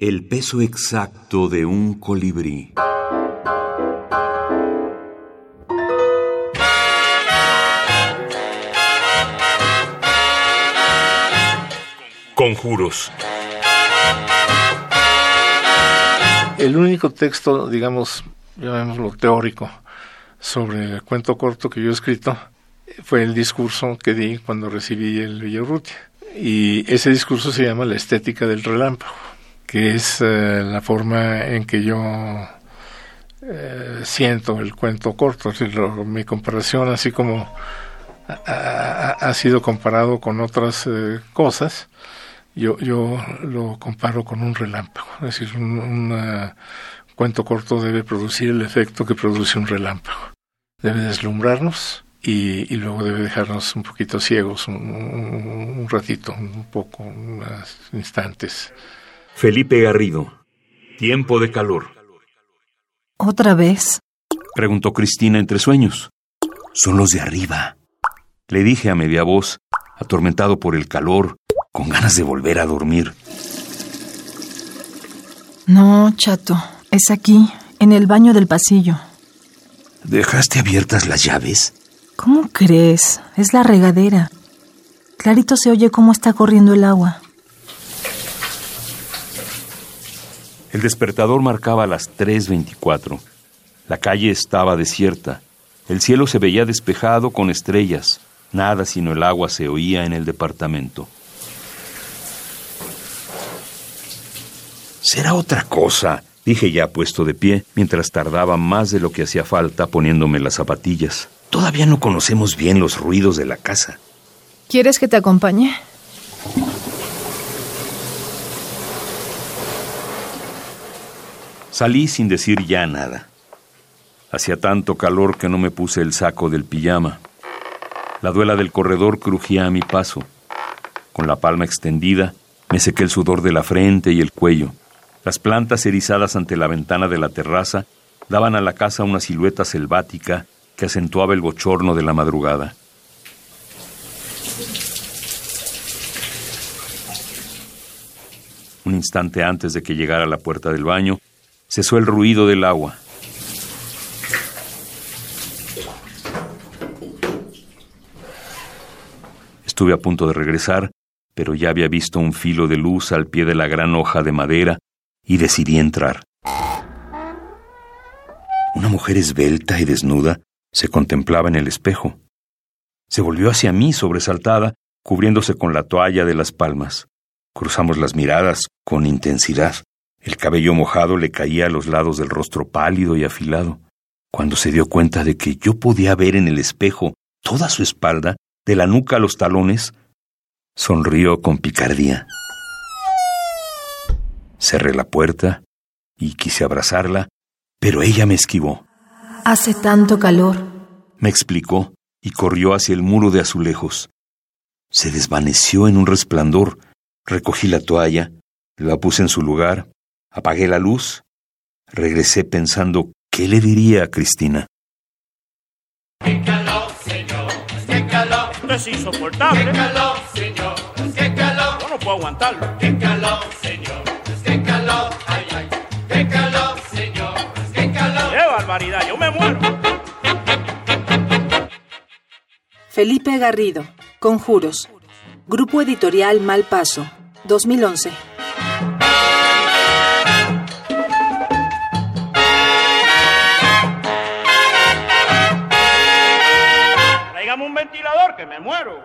El peso exacto de un colibrí. Conjuros. El único texto, digamos, llamémoslo teórico, sobre el cuento corto que yo he escrito fue el discurso que di cuando recibí el Villarrutia. Y ese discurso se llama La estética del relámpago, que es eh, la forma en que yo eh, siento el cuento corto. mi comparación, así como ha, sido comparado con otras eh, cosas, yo, yo lo comparo con un relámpago. Es decir, un, cuento corto debe producir el efecto que produce un relámpago. Debe deslumbrarnos y, luego debe dejarnos un poquito ciegos, un, ratito, un poco, unos instantes. Felipe Garrido, Tiempo de calor. ¿Otra vez? Preguntó Cristina entre sueños. Son los de arriba. Le dije a media voz, atormentado por el calor, con ganas de volver a dormir. No, chato, es aquí, en el baño del pasillo. ¿Dejaste abiertas las llaves? ¿Cómo crees? Es la regadera. Clarito se oye cómo está corriendo el agua. El despertador marcaba las 3.24. La calle estaba desierta. El cielo se veía despejado con estrellas. Nada sino el agua se oía en el departamento. Será otra cosa, dije ya puesto de pie, mientras tardaba más de lo que hacía falta poniéndome las zapatillas. Todavía no conocemos bien los ruidos de la casa. ¿Quieres que te acompañe? Salí sin decir ya nada. Hacía tanto calor que no me puse el saco del pijama. La duela del corredor crujía a mi paso. Con la palma extendida, me sequé el sudor de la frente y el cuello. Las plantas erizadas ante la ventana de la terraza daban a la casa una silueta selvática que acentuaba el bochorno de la madrugada. Un instante antes de que llegara a la puerta del baño, cesó el ruido del agua. Estuve a punto de regresar, pero ya había visto un filo de luz al pie de la gran hoja de madera y decidí entrar. Una mujer esbelta y desnuda se contemplaba en el espejo. Se volvió hacia mí sobresaltada, cubriéndose con la toalla de las palmas. Cruzamos las miradas con intensidad. El cabello mojado le caía a los lados del rostro pálido y afilado. Cuando se dio cuenta de que yo podía ver en el espejo toda su espalda, de la nuca a los talones, sonrió con picardía. Cerré la puerta y quise abrazarla, pero ella me esquivó. Hace tanto calor. Me explicó y corrió hacia el muro de azulejos. Se desvaneció en un resplandor. Recogí la toalla, la puse en su lugar, apagué la luz, regresé pensando qué le diría a Cristina. ¡Qué calor, señor! ¡Qué calor! Es insoportable. ¡Qué calor, señor! ¡Qué calor! Yo no puedo aguantarlo. ¡Qué calor, señor! ¡Qué calor! ¡Ay, ay! ¡Qué calor! yo me muero. Felipe Garrido, Conjuros. Grupo Editorial Malpaso, 2011. Un ventilador que me muero.